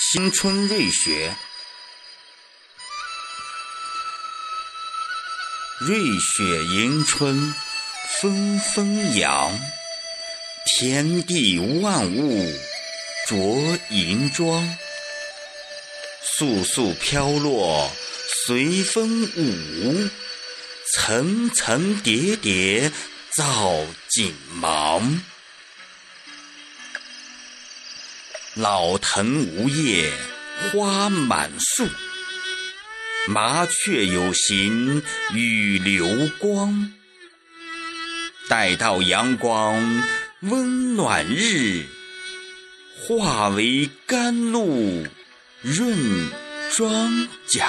新春瑞雪，瑞雪迎春纷纷扬，天地万物着银装，簌簌飘落随风舞，层层叠叠造锦芒。老藤无叶花满树，麻雀有形雨流光。待到阳光温暖日，化为甘露润庄稼。